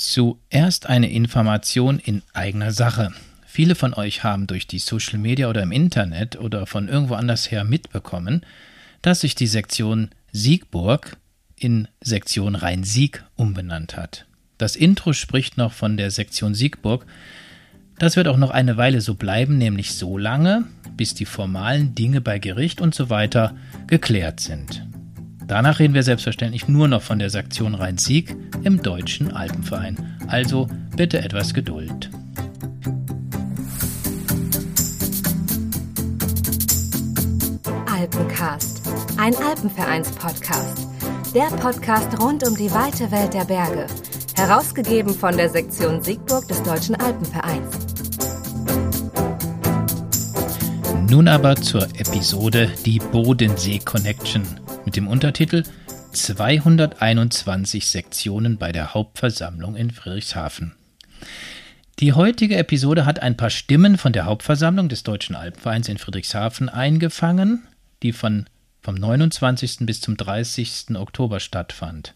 Zuerst eine Information in eigener Sache. Viele von euch haben durch die Social Media oder im Internet oder von irgendwo anders her mitbekommen, dass sich die Sektion Siegburg in Sektion Rhein-Sieg umbenannt hat. Das Intro spricht noch von der Sektion Siegburg. Das wird auch noch eine Weile so bleiben, nämlich so lange, bis die formalen Dinge bei Gericht und so weiter geklärt sind. Danach reden wir selbstverständlich nur noch von der Sektion Rhein-Sieg im Deutschen Alpenverein. Also bitte etwas Geduld. Alpencast, ein Alpenvereins-Podcast. Der Podcast rund um die weite Welt der Berge. Herausgegeben von der Sektion Siegburg des Deutschen Alpenvereins. Nun aber zur Episode Die Bodensee Connection mit dem Untertitel 221 Sektionen bei der Hauptversammlung in Friedrichshafen. Die heutige Episode hat ein paar Stimmen von der Hauptversammlung des Deutschen Alpenvereins in Friedrichshafen eingefangen, die von, vom 29. bis zum 30. Oktober stattfand.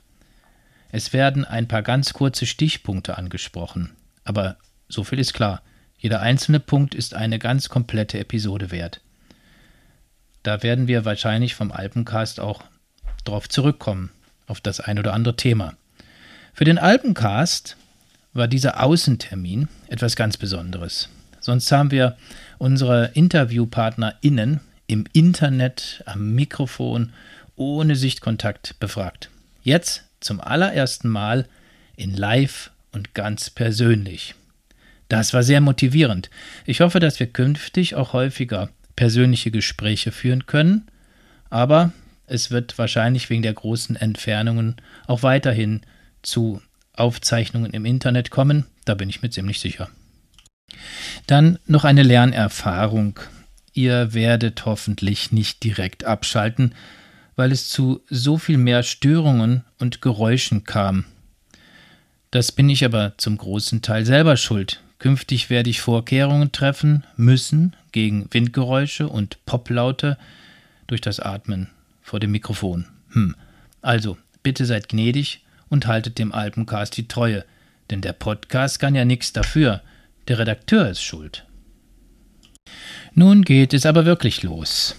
Es werden ein paar ganz kurze Stichpunkte angesprochen, aber so viel ist klar. Jeder einzelne Punkt ist eine ganz komplette Episode wert. Da werden wir wahrscheinlich vom Alpencast auch drauf zurückkommen, auf das ein oder andere Thema. Für den Alpencast war dieser Außentermin etwas ganz Besonderes. Sonst haben wir unsere InterviewpartnerInnen im Internet, am Mikrofon, ohne Sichtkontakt befragt. Jetzt zum allerersten Mal in Live und ganz persönlich. Das war sehr motivierend. Ich hoffe, dass wir künftig auch häufiger persönliche Gespräche führen können, aber es wird wahrscheinlich wegen der großen Entfernungen auch weiterhin zu Aufzeichnungen im Internet kommen, da bin ich mir ziemlich sicher. Dann noch eine Lernerfahrung. Ihr werdet hoffentlich nicht direkt abschalten, weil es zu so viel mehr Störungen und Geräuschen kam. Das bin ich aber zum großen Teil selber schuld. Künftig werde ich Vorkehrungen treffen müssen gegen Windgeräusche und Poplaute durch das Atmen vor dem Mikrofon. Hm. Also, bitte seid gnädig und haltet dem Alpencast die Treue, denn der Podcast kann ja nichts dafür. Der Redakteur ist schuld. Nun geht es aber wirklich los.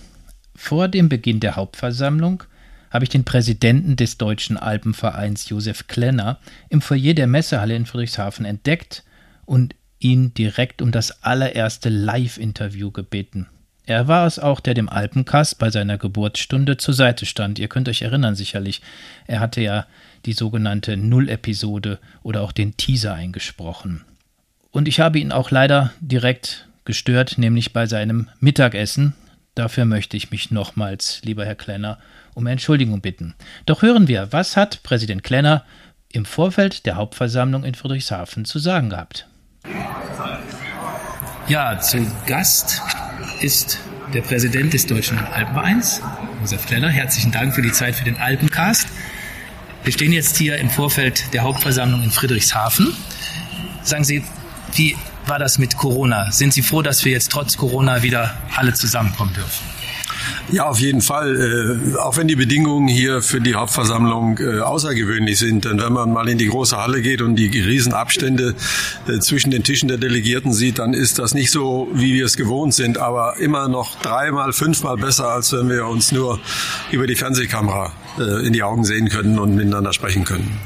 Vor dem Beginn der Hauptversammlung habe ich den Präsidenten des Deutschen Alpenvereins Josef Klenner im Foyer der Messehalle in Friedrichshafen entdeckt und ihn direkt um das allererste Live-Interview gebeten. Er war es auch, der dem Alpenkast bei seiner Geburtsstunde zur Seite stand. Ihr könnt euch erinnern sicherlich. Er hatte ja die sogenannte Null-Episode oder auch den Teaser eingesprochen. Und ich habe ihn auch leider direkt gestört, nämlich bei seinem Mittagessen. Dafür möchte ich mich nochmals, lieber Herr Klenner, um Entschuldigung bitten. Doch hören wir, was hat Präsident Klenner im Vorfeld der Hauptversammlung in Friedrichshafen zu sagen gehabt? Ja, zu Gast ist der Präsident des Deutschen Alpenvereins, Josef Klenner. Herzlichen Dank für die Zeit für den Alpencast. Wir stehen jetzt hier im Vorfeld der Hauptversammlung in Friedrichshafen. Sagen Sie, wie war das mit Corona? Sind Sie froh, dass wir jetzt trotz Corona wieder alle zusammenkommen dürfen? Ja, auf jeden Fall. Äh, auch wenn die Bedingungen hier für die Hauptversammlung äh, außergewöhnlich sind. Denn wenn man mal in die große Halle geht und die Riesenabstände äh, zwischen den Tischen der Delegierten sieht, dann ist das nicht so, wie wir es gewohnt sind, aber immer noch dreimal, fünfmal besser, als wenn wir uns nur über die Fernsehkamera äh, in die Augen sehen können und miteinander sprechen können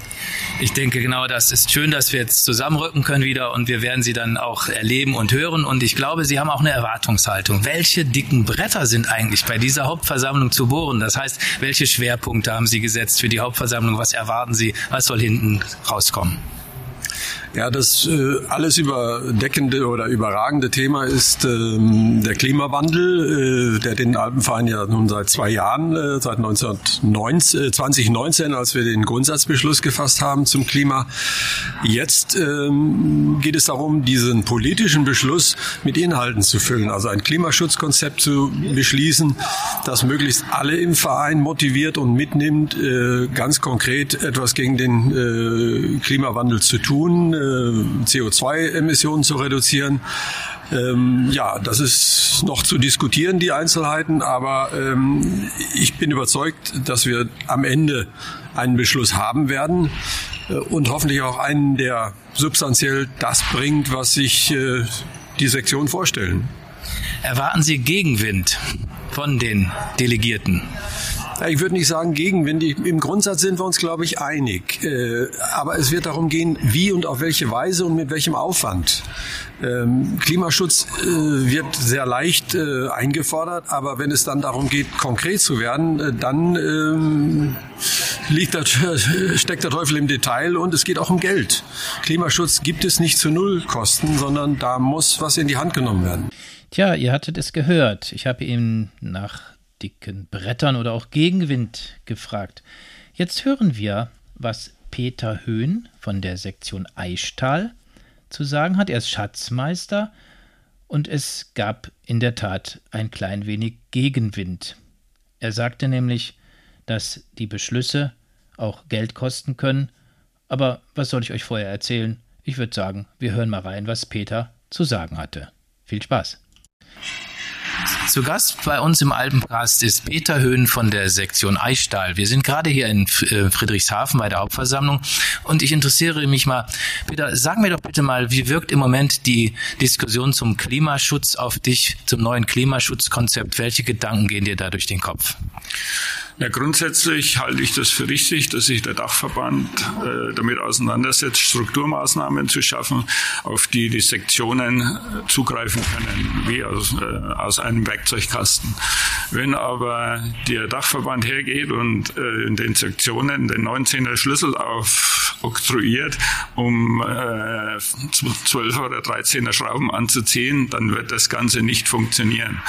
ich denke, genau das ist schön, dass wir jetzt zusammenrücken können wieder und wir werden sie dann auch erleben und hören. Und ich glaube, Sie haben auch eine Erwartungshaltung. Welche dicken Bretter sind eigentlich bei dieser Hauptversammlung zu bohren? Das heißt, welche Schwerpunkte haben Sie gesetzt für die Hauptversammlung? Was erwarten Sie? Was soll hinten rauskommen? Ja, das äh, alles überdeckende oder überragende Thema ist ähm, der Klimawandel, äh, der den Alpenverein ja nun seit zwei Jahren, äh, seit 1919, äh, 2019, als wir den Grundsatzbeschluss gefasst haben zum Klima. Jetzt ähm, geht es darum, diesen politischen Beschluss mit Inhalten zu füllen, also ein Klimaschutzkonzept zu beschließen, das möglichst alle im Verein motiviert und mitnimmt, äh, ganz konkret etwas gegen den äh, Klimawandel zu tun äh, CO2-Emissionen zu reduzieren. Ähm, ja, das ist noch zu diskutieren, die Einzelheiten, aber ähm, ich bin überzeugt, dass wir am Ende einen Beschluss haben werden, äh, und hoffentlich auch einen, der substanziell das bringt, was sich äh, die Sektion vorstellen. Erwarten Sie Gegenwind von den Delegierten? Ich würde nicht sagen Gegenwind. Im Grundsatz sind wir uns, glaube ich, einig. Äh, aber es wird darum gehen, wie und auf welche Weise und mit welchem Aufwand. Ähm, Klimaschutz äh, wird sehr leicht äh, eingefordert, aber wenn es dann darum geht, konkret zu werden, dann ähm, liegt der, steckt der Teufel im Detail und es geht auch um Geld. Klimaschutz gibt es nicht zu Nullkosten, sondern da muss was in die Hand genommen werden. Tja, ihr hattet es gehört. Ich habe ihn nach dicken Brettern oder auch Gegenwind gefragt. Jetzt hören wir, was Peter Höhn von der Sektion Eichtal zu sagen hat. Er ist Schatzmeister und es gab in der Tat ein klein wenig Gegenwind. Er sagte nämlich, dass die Beschlüsse auch Geld kosten können. Aber was soll ich euch vorher erzählen? Ich würde sagen, wir hören mal rein, was Peter zu sagen hatte. Viel Spaß. Zu Gast bei uns im Alpencast ist Peter Höhn von der Sektion Eichstahl. Wir sind gerade hier in äh, Friedrichshafen bei der Hauptversammlung und ich interessiere mich mal, Peter, sag mir doch bitte mal, wie wirkt im Moment die Diskussion zum Klimaschutz auf dich, zum neuen Klimaschutzkonzept? Welche Gedanken gehen dir da durch den Kopf? Ja, grundsätzlich halte ich das für richtig, dass sich der Dachverband äh, damit auseinandersetzt, Strukturmaßnahmen zu schaffen, auf die die Sektionen äh, zugreifen können, wie aus, äh, aus einem Werkzeugkasten. Wenn aber der Dachverband hergeht und äh, in den Sektionen den 19er Schlüssel aufoktroyiert, um äh, 12 oder 13er Schrauben anzuziehen, dann wird das Ganze nicht funktionieren.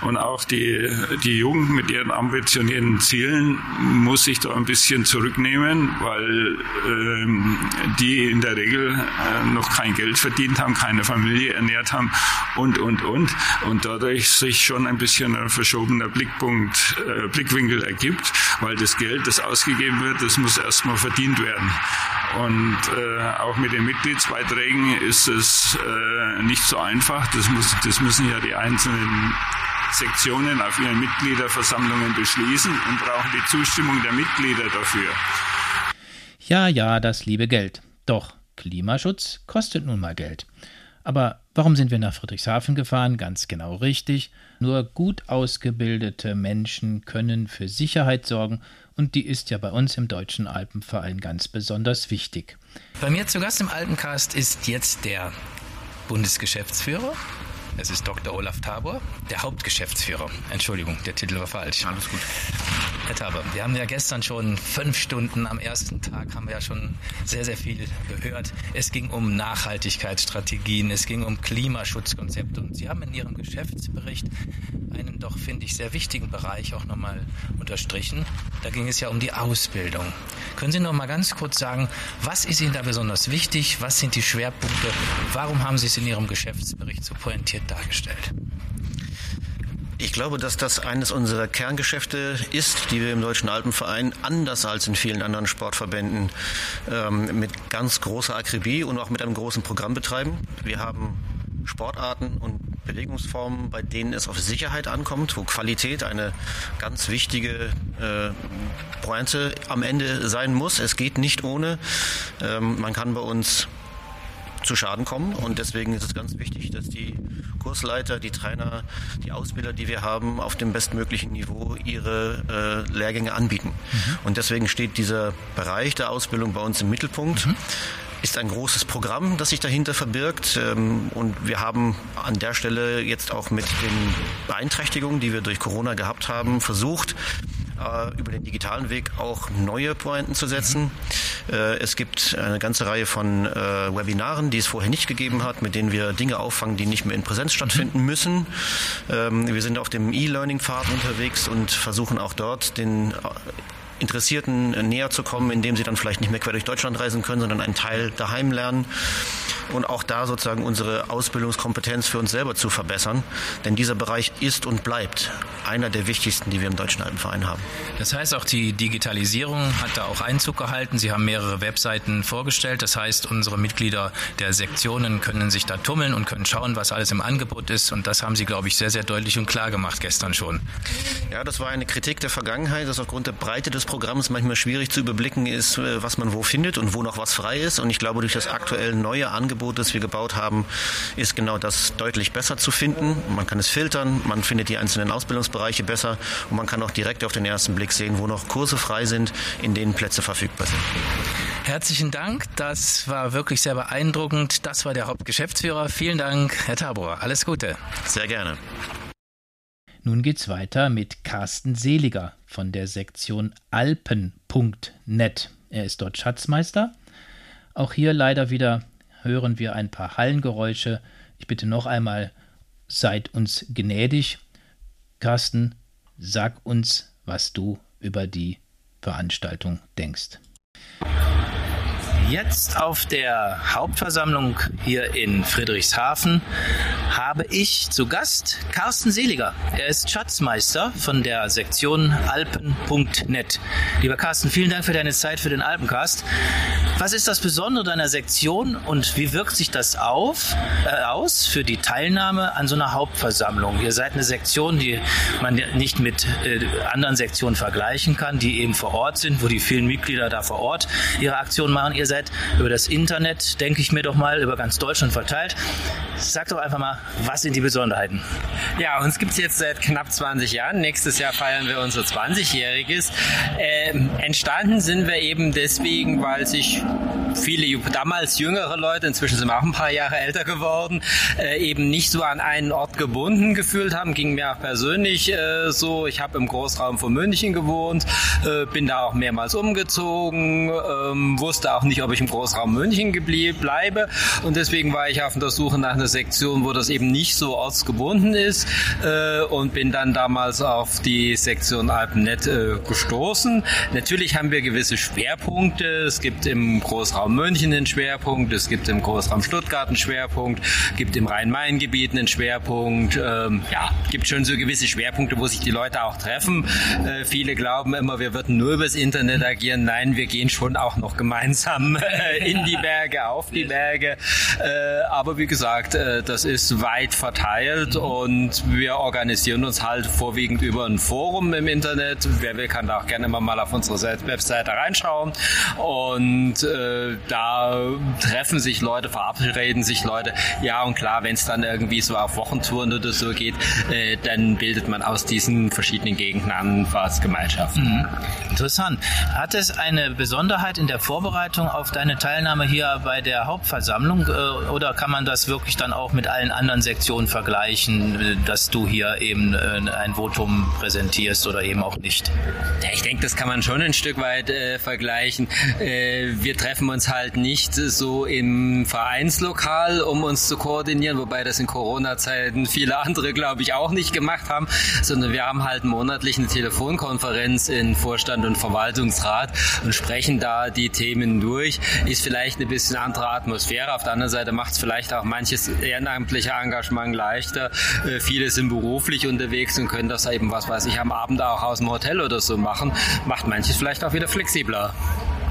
Und auch die, die Jugend mit ihren ambitionierten Zielen muss sich da ein bisschen zurücknehmen, weil ähm, die in der Regel äh, noch kein Geld verdient haben, keine Familie ernährt haben und, und, und. Und dadurch sich schon ein bisschen ein verschobener Blickpunkt, äh, Blickwinkel ergibt, weil das Geld, das ausgegeben wird, das muss erstmal verdient werden. Und äh, auch mit den Mitgliedsbeiträgen ist es äh, nicht so einfach. Das, muss, das müssen ja die einzelnen Sektionen auf ihren Mitgliederversammlungen beschließen und brauchen die Zustimmung der Mitglieder dafür. Ja, ja, das liebe Geld. Doch, Klimaschutz kostet nun mal Geld. Aber warum sind wir nach Friedrichshafen gefahren? Ganz genau richtig. Nur gut ausgebildete Menschen können für Sicherheit sorgen und die ist ja bei uns im Deutschen Alpenverein ganz besonders wichtig. Bei mir zu Gast im Alpencast ist jetzt der Bundesgeschäftsführer es ist Dr. Olaf Tabor, der Hauptgeschäftsführer. Entschuldigung, der Titel war falsch. Alles gut. Herr Tabor, wir haben ja gestern schon fünf Stunden am ersten Tag, haben wir ja schon sehr, sehr viel gehört. Es ging um Nachhaltigkeitsstrategien, es ging um Klimaschutzkonzepte und Sie haben in Ihrem Geschäftsbericht einen doch, finde ich, sehr wichtigen Bereich auch nochmal unterstrichen. Da ging es ja um die Ausbildung. Können Sie noch mal ganz kurz sagen, was ist Ihnen da besonders wichtig? Was sind die Schwerpunkte? Warum haben Sie es in Ihrem Geschäftsbericht so pointiert dargestellt? Ich glaube, dass das eines unserer Kerngeschäfte ist, die wir im Deutschen Alpenverein anders als in vielen anderen Sportverbänden ähm, mit ganz großer Akribie und auch mit einem großen Programm betreiben. Wir haben Sportarten und Bewegungsformen, bei denen es auf Sicherheit ankommt, wo Qualität eine ganz wichtige äh, Pointe am Ende sein muss. Es geht nicht ohne. Ähm, man kann bei uns zu Schaden kommen. Und deswegen ist es ganz wichtig, dass die Kursleiter, die Trainer, die Ausbilder, die wir haben, auf dem bestmöglichen Niveau ihre äh, Lehrgänge anbieten. Mhm. Und deswegen steht dieser Bereich der Ausbildung bei uns im Mittelpunkt. Mhm ist ein großes Programm, das sich dahinter verbirgt. Ähm, und wir haben an der Stelle jetzt auch mit den Beeinträchtigungen, die wir durch Corona gehabt haben, versucht, äh, über den digitalen Weg auch neue Pointen zu setzen. Äh, es gibt eine ganze Reihe von äh, Webinaren, die es vorher nicht gegeben hat, mit denen wir Dinge auffangen, die nicht mehr in Präsenz stattfinden mhm. müssen. Ähm, wir sind auf dem E-Learning-Pfad unterwegs und versuchen auch dort den Interessierten näher zu kommen, indem sie dann vielleicht nicht mehr quer durch Deutschland reisen können, sondern einen Teil daheim lernen. Und auch da sozusagen unsere Ausbildungskompetenz für uns selber zu verbessern. Denn dieser Bereich ist und bleibt einer der wichtigsten, die wir im Deutschen Alpenverein haben. Das heißt, auch die Digitalisierung hat da auch Einzug gehalten. Sie haben mehrere Webseiten vorgestellt. Das heißt, unsere Mitglieder der Sektionen können sich da tummeln und können schauen, was alles im Angebot ist. Und das haben Sie, glaube ich, sehr, sehr deutlich und klar gemacht gestern schon. Ja, das war eine Kritik der Vergangenheit, dass aufgrund der Breite des Programms manchmal schwierig zu überblicken ist, äh, was man wo findet und wo noch was frei ist. Und ich glaube, durch das aktuell neue Angebot, das wir gebaut haben, ist genau das deutlich besser zu finden. Man kann es filtern, man findet die einzelnen Ausbildungsbereiche besser und man kann auch direkt auf den ersten Blick sehen, wo noch Kurse frei sind, in denen Plätze verfügbar sind. Herzlichen Dank, das war wirklich sehr beeindruckend. Das war der Hauptgeschäftsführer. Vielen Dank, Herr Tabor. Alles Gute. Sehr gerne. Nun geht's weiter mit Carsten Seliger von der Sektion Alpen.net. Er ist dort Schatzmeister. Auch hier leider wieder hören wir ein paar Hallengeräusche. Ich bitte noch einmal, seid uns gnädig. Carsten, sag uns, was du über die Veranstaltung denkst. Jetzt auf der Hauptversammlung hier in Friedrichshafen habe ich zu Gast Carsten Seliger. Er ist Schatzmeister von der Sektion Alpen.net. Lieber Carsten, vielen Dank für deine Zeit für den Alpencast. Was ist das Besondere deiner Sektion und wie wirkt sich das auf, äh, aus für die Teilnahme an so einer Hauptversammlung? Ihr seid eine Sektion, die man nicht mit äh, anderen Sektionen vergleichen kann, die eben vor Ort sind, wo die vielen Mitglieder da vor Ort ihre Aktionen machen. Ihr seid über das Internet, denke ich mir doch mal, über ganz Deutschland verteilt. Sag doch einfach mal, was sind die Besonderheiten? Ja, uns gibt es jetzt seit knapp 20 Jahren. Nächstes Jahr feiern wir unser 20-jähriges. Ähm, entstanden sind wir eben deswegen, weil sich viele damals jüngere Leute, inzwischen sind wir auch ein paar Jahre älter geworden, äh, eben nicht so an einen Ort gebunden gefühlt haben. Ging mir auch persönlich äh, so. Ich habe im Großraum von München gewohnt, äh, bin da auch mehrmals umgezogen, ähm, wusste auch nicht, ob ich im Großraum München geblieben bleibe. Und deswegen war ich auf der Suche nach einer Sektion, wo das eben nicht so ortsgebunden ist äh, und bin dann damals auf die Sektion Alpennet äh, gestoßen. Natürlich haben wir gewisse Schwerpunkte. Es gibt im Großraum München einen Schwerpunkt, es gibt im Großraum Stuttgart einen Schwerpunkt, gibt im Rhein-Main-Gebiet einen Schwerpunkt. Ähm, ja, gibt schon so gewisse Schwerpunkte, wo sich die Leute auch treffen. Äh, viele glauben immer, wir würden nur übers Internet agieren. Nein, wir gehen schon auch noch gemeinsam in die Berge, auf die Berge. Äh, aber wie gesagt, äh, das ist weit verteilt und wir organisieren uns halt vorwiegend über ein Forum im Internet. Wer will, kann da auch gerne mal auf unsere Webseite reinschauen. Und äh, da treffen sich Leute, verabreden sich Leute. Ja, und klar, wenn es dann irgendwie so auf Wochentouren oder so geht, äh, dann bildet man aus diesen verschiedenen Gegenden Anfahrtsgemeinschaften. Mhm. Interessant. Hat es eine Besonderheit in der Vorbereitung auf deine Teilnahme hier bei der Hauptversammlung äh, oder kann man das wirklich dann auch mit allen anderen Sektionen vergleichen, äh, dass du hier eben äh, ein Votum präsentierst oder eben auch nicht? Ja, ich denke, das kann man schon ein Stück weit äh, vergleichen. Äh, wir treffen uns halt nicht so im Vereinslokal, um uns zu koordinieren, wobei das in Corona-Zeiten viele andere, glaube ich, auch nicht gemacht haben, sondern wir haben halt monatlich eine Telefonkonferenz in Vorstand und Verwaltungsrat und sprechen da die Themen durch. Ist vielleicht eine bisschen andere Atmosphäre. Auf der anderen Seite macht es vielleicht auch manches ehrenamtliche Engagement leichter. Äh, viele sind beruflich unterwegs und können das eben, was weiß ich, am Abend auch aus dem Hotel oder so machen. Macht manches vielleicht auch wieder flexibler.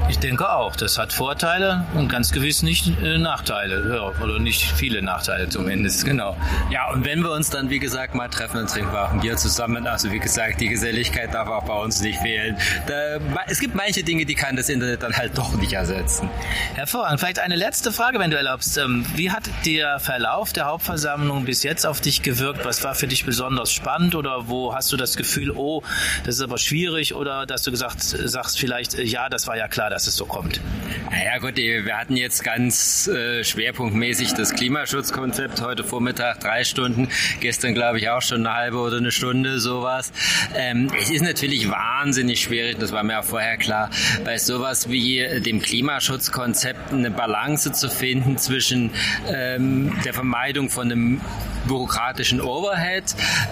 Ich denke auch. Das hat Vorteile und ganz gewiss nicht äh, Nachteile. Ja, oder nicht viele Nachteile zumindest, genau. Ja, und wenn wir uns dann, wie gesagt, mal treffen, dann trinken wir ein Bier zusammen. Also wie gesagt, die Geselligkeit darf auch bei uns nicht fehlen. Da, es gibt manche Dinge, die kann das Internet dann halt doch nicht ersetzen. Hervorragend. Vielleicht eine letzte Frage, wenn du erlaubst. Ähm, wie hat der Verlauf der Hauptversammlung bis jetzt auf dich gewirkt? Was war für dich besonders spannend oder wo hast du das Gefühl, oh, das ist aber schwierig oder dass du gesagt sagst vielleicht, äh, ja, das war ja klar, dass es so kommt? Naja gut, wir hatten jetzt ganz äh, schwerpunktmäßig das Klimaschutzkonzept heute Vormittag drei Stunden, gestern glaube ich auch schon eine halbe oder eine Stunde sowas. Ähm, es ist natürlich wahnsinnig schwierig, das war mir auch vorher klar, bei sowas wie dem Klimaschutzkonzept eine Balance zu finden zwischen ähm, der Vermeidung von einem bürokratischen Overhead.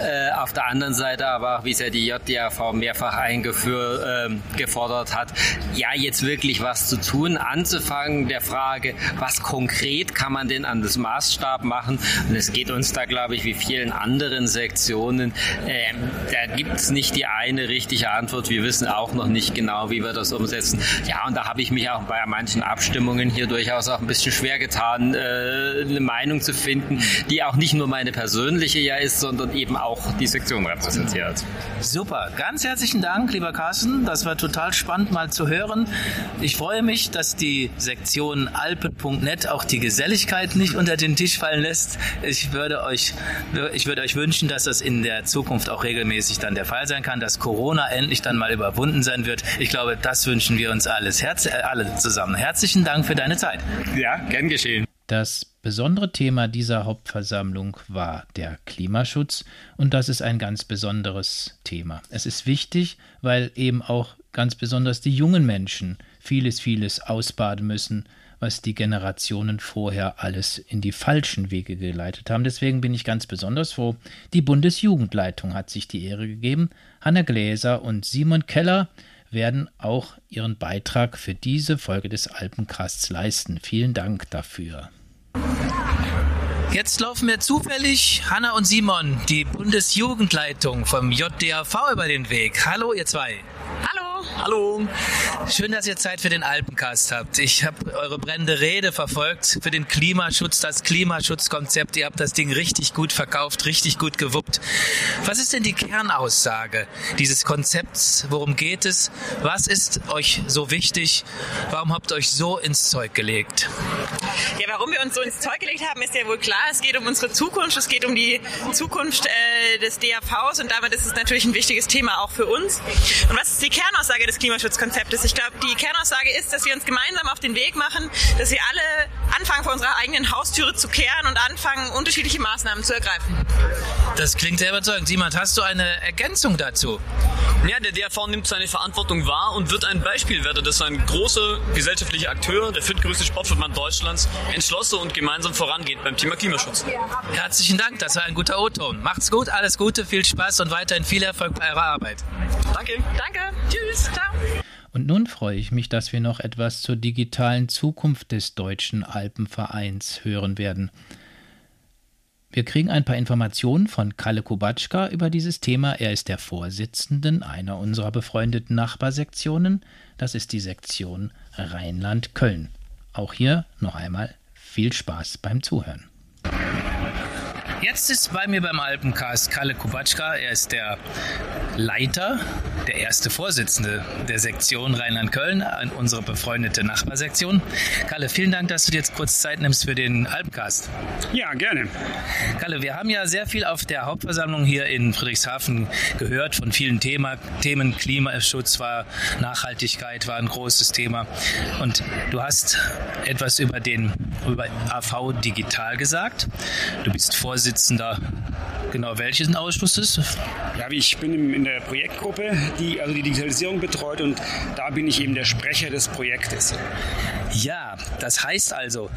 Äh, auf der anderen Seite aber, wie es ja die JDAV mehrfach eingeführt, äh, gefordert hat, ja, jetzt wirklich was zu tun, anzufangen der Frage, was konkret kann man denn an das Maßstab machen? Und es geht uns da, glaube ich, wie vielen anderen Sektionen, äh, da gibt es nicht die eine richtige Antwort. Wir wissen auch noch nicht genau, wie wir das umsetzen. Ja, und da habe ich mich auch bei manchen Abstimmungen hier durchaus auch ein bisschen schwer getan, äh, eine Meinung zu finden, die auch nicht nur meine persönliche ja ist, sondern eben auch die Sektion repräsentiert. Super, ganz herzlichen Dank, lieber Carsten. Das war total spannend mal zu hören. Ich freue mich, dass die Sektion alpen.net auch die Geselligkeit nicht unter den Tisch fallen lässt. Ich würde euch, ich würde euch wünschen, dass das in der Zukunft auch regelmäßig dann der Fall sein kann, dass Corona endlich dann mal überwunden sein wird. Ich glaube, das wünschen wir uns alles, Herz, äh, alle zusammen. Herzlichen Dank für deine Zeit. Ja, gern geschehen. Das besondere Thema dieser Hauptversammlung war der Klimaschutz und das ist ein ganz besonderes Thema. Es ist wichtig, weil eben auch ganz besonders die jungen Menschen vieles, vieles ausbaden müssen, was die Generationen vorher alles in die falschen Wege geleitet haben. Deswegen bin ich ganz besonders froh. Die Bundesjugendleitung hat sich die Ehre gegeben. Hanna Gläser und Simon Keller werden auch ihren Beitrag für diese Folge des Alpencasts leisten. Vielen Dank dafür. Jetzt laufen mir zufällig Hanna und Simon, die Bundesjugendleitung vom JDAV über den Weg. Hallo, ihr zwei. Hallo. Hallo. Schön, dass ihr Zeit für den Alpencast habt. Ich habe eure brennende Rede verfolgt für den Klimaschutz, das Klimaschutzkonzept. Ihr habt das Ding richtig gut verkauft, richtig gut gewuppt. Was ist denn die Kernaussage dieses Konzepts? Worum geht es? Was ist euch so wichtig? Warum habt ihr euch so ins Zeug gelegt? Ja, warum wir uns so ins Zeug gelegt haben, ist ja wohl klar. Es geht um unsere Zukunft, es geht um die Zukunft äh, des DAVs und damit ist es natürlich ein wichtiges Thema auch für uns. Und was ist die Kernaussage? Des Klimaschutzkonzeptes. Ich glaube, die Kernaussage ist, dass wir uns gemeinsam auf den Weg machen, dass wir alle anfangen, vor unserer eigenen Haustüre zu kehren und anfangen, unterschiedliche Maßnahmen zu ergreifen. Das klingt sehr überzeugend. Simon, hast du eine Ergänzung dazu? Ja, der DRV nimmt seine Verantwortung wahr und wird ein Beispielwerter, dass ein großer gesellschaftlicher Akteur, der viertgrößte Sportverband Deutschlands, entschlossen und gemeinsam vorangeht beim Thema Klimaschutz. Herzlichen Dank, das war ein guter O-Ton. Macht's gut, alles Gute, viel Spaß und weiterhin viel Erfolg bei eurer Arbeit. Danke. Danke. Tschüss. Und nun freue ich mich, dass wir noch etwas zur digitalen Zukunft des Deutschen Alpenvereins hören werden. Wir kriegen ein paar Informationen von Kalle Kubatschka über dieses Thema. Er ist der Vorsitzenden einer unserer befreundeten Nachbarsektionen. Das ist die Sektion Rheinland-Köln. Auch hier noch einmal viel Spaß beim Zuhören. Jetzt ist bei mir beim Alpencast Kalle Kubatschka. Er ist der Leiter, der erste Vorsitzende der Sektion Rheinland-Köln, unsere befreundete Nachbarsektion. Kalle, vielen Dank, dass du dir jetzt kurz Zeit nimmst für den Alpencast. Ja, gerne. Kalle, wir haben ja sehr viel auf der Hauptversammlung hier in Friedrichshafen gehört von vielen Thema, Themen. Klimaschutz war, Nachhaltigkeit war ein großes Thema. Und du hast etwas über den über AV Digital gesagt. Du bist Vorsitzender Vorsitzender. Genau, welchen Ausschuss ist? Ja, ich bin in der Projektgruppe, die also die Digitalisierung betreut und da bin ich eben der Sprecher des Projektes. Ja, das heißt also,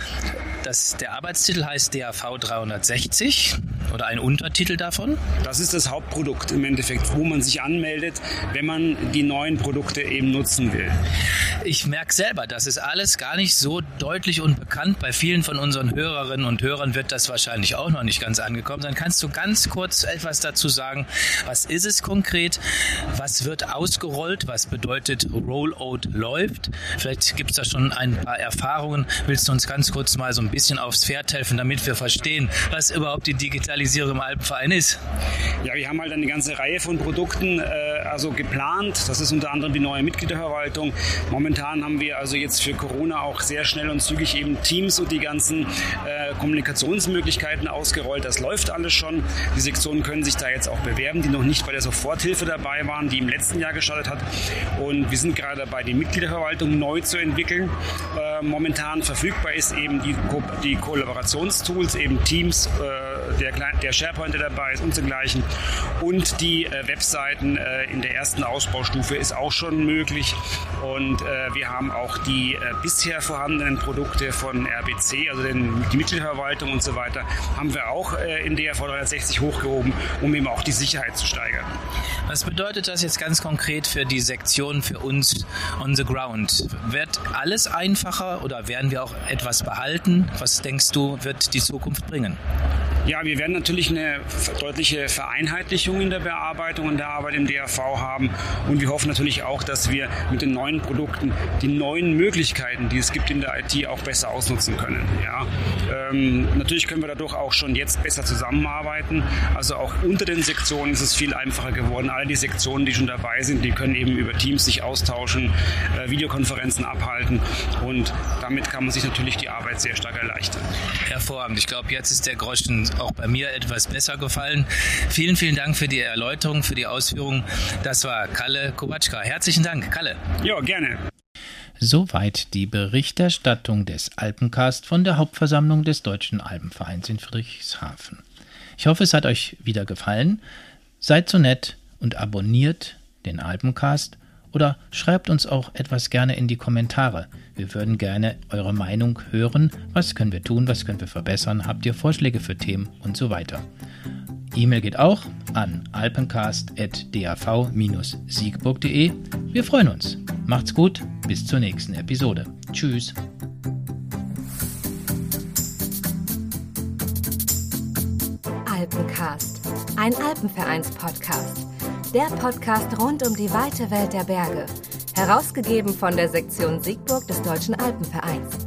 dass der Arbeitstitel heißt DAV 360 oder ein Untertitel davon? Das ist das Hauptprodukt im Endeffekt, wo man sich anmeldet, wenn man die neuen Produkte eben nutzen will. Ich merke selber, das ist alles gar nicht so deutlich und bekannt. Bei vielen von unseren Hörerinnen und Hörern wird das wahrscheinlich auch noch nicht ganz angekommen sein. Kannst du ganz kurz etwas dazu sagen? Was ist es konkret? Was wird ausgerollt? Was bedeutet Rollout läuft? Vielleicht gibt es da schon ein paar Erfahrungen. Willst du uns ganz kurz mal so ein bisschen aufs Pferd helfen, damit wir verstehen, was überhaupt die Digitalisierung im Alpenverein ist? Ja, wir haben halt eine ganze Reihe von Produkten äh, also geplant. Das ist unter anderem die neue Mitgliederverwaltung. Momentan haben wir also jetzt für Corona auch sehr schnell und zügig eben Teams und die ganzen äh, Kommunikationsmöglichkeiten ausgerollt. Das läuft alles schon. Die Sektionen können sich da jetzt auch bewerben, die noch nicht bei der Soforthilfe dabei waren, die im letzten Jahr gestartet hat. Und wir sind gerade dabei, die Mitgliederverwaltung neu zu entwickeln. Äh, momentan verfügbar ist eben die, Ko die Kollaborationstools, eben Teams, äh, der, der SharePoint, der dabei ist und dergleichen. Und die äh, Webseiten äh, in der ersten Ausbaustufe ist auch schon möglich. Und äh, wir haben auch die äh, bisher vorhandenen Produkte von RBC, also den, die Mitgliederverwaltung und so weiter, haben wir auch äh, in DRV 360 hochgehoben, um eben auch die Sicherheit zu steigern. Was bedeutet das jetzt ganz konkret für die Sektion für uns on the ground? Wird alles einfacher oder werden wir auch etwas behalten? Was denkst du, wird die Zukunft bringen? Ja, wir werden natürlich eine deutliche Vereinheitlichung in der Bearbeitung und der Arbeit im DRV haben. Und wir hoffen natürlich auch, dass wir mit den neuen Produkten die neuen Möglichkeiten, die es gibt in der IT, auch besser ausnutzen können. Ja, ähm, natürlich können wir dadurch auch schon jetzt besser zusammenarbeiten. Also auch unter den Sektionen ist es viel einfacher geworden. All die Sektionen, die schon dabei sind, die können eben über Teams sich austauschen, äh, Videokonferenzen abhalten und damit kann man sich natürlich die Arbeit sehr stark erleichtern. Hervorragend. Ich glaube, jetzt ist der Groschen auch bei mir etwas besser gefallen. Vielen, vielen Dank für die Erläuterung, für die Ausführungen. Das war Kalle Kubacka. Herzlichen Dank, Kalle. Ja, gerne. Soweit die Berichterstattung des Alpencast von der Hauptversammlung des Deutschen Alpenvereins in Friedrichshafen. Ich hoffe, es hat euch wieder gefallen. Seid so nett und abonniert den Alpencast oder schreibt uns auch etwas gerne in die Kommentare. Wir würden gerne eure Meinung hören. Was können wir tun? Was können wir verbessern? Habt ihr Vorschläge für Themen und so weiter? E-Mail geht auch an alpencast.dav-siegburg.de. Wir freuen uns. Macht's gut. Bis zur nächsten Episode. Tschüss. Alpencast, ein Alpenvereins-Podcast der Podcast rund um die weite Welt der Berge. Herausgegeben von der Sektion Siegburg des Deutschen Alpenvereins.